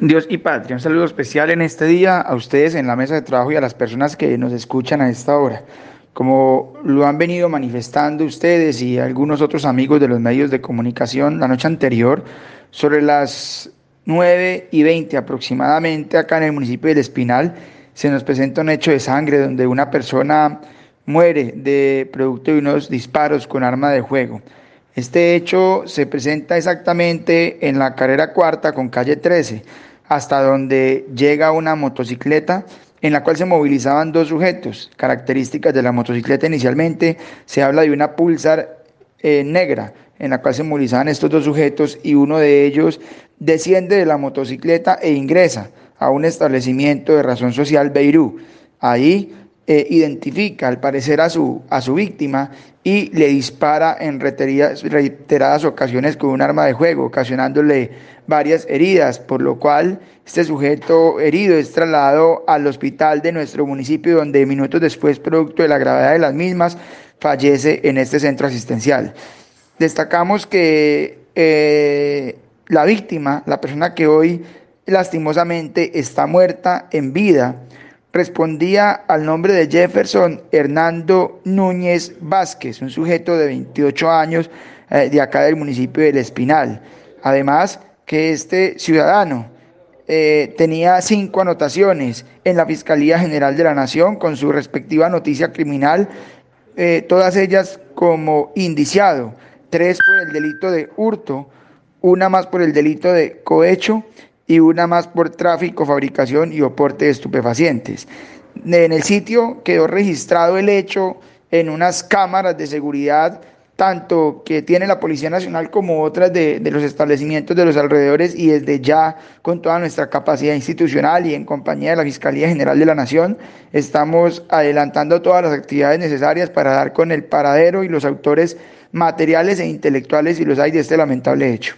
Dios y patria, un saludo especial en este día a ustedes en la mesa de trabajo y a las personas que nos escuchan a esta hora. Como lo han venido manifestando ustedes y algunos otros amigos de los medios de comunicación la noche anterior, sobre las 9 y 20 aproximadamente, acá en el municipio del Espinal, se nos presenta un hecho de sangre donde una persona muere de producto de unos disparos con arma de juego. Este hecho se presenta exactamente en la carrera cuarta con calle 13, hasta donde llega una motocicleta en la cual se movilizaban dos sujetos. Características de la motocicleta inicialmente, se habla de una pulsar eh, negra en la cual se movilizaban estos dos sujetos y uno de ellos desciende de la motocicleta e ingresa a un establecimiento de razón social Beirú. Ahí eh, identifica al parecer a su, a su víctima y le dispara en reiteradas ocasiones con un arma de juego, ocasionándole varias heridas, por lo cual este sujeto herido es trasladado al hospital de nuestro municipio, donde minutos después, producto de la gravedad de las mismas, fallece en este centro asistencial. Destacamos que eh, la víctima, la persona que hoy lastimosamente está muerta en vida, respondía al nombre de Jefferson Hernando Núñez Vázquez, un sujeto de 28 años eh, de acá del municipio del Espinal. Además, que este ciudadano eh, tenía cinco anotaciones en la Fiscalía General de la Nación con su respectiva noticia criminal, eh, todas ellas como indiciado, tres por el delito de hurto, una más por el delito de cohecho y una más por tráfico, fabricación y oporte de estupefacientes. En el sitio quedó registrado el hecho en unas cámaras de seguridad, tanto que tiene la Policía Nacional como otras de, de, los establecimientos de los alrededores y desde ya con toda nuestra capacidad institucional y en compañía de la Fiscalía General de la Nación, estamos adelantando todas las actividades necesarias para dar con el paradero y los autores materiales e intelectuales, si los hay, de este lamentable hecho.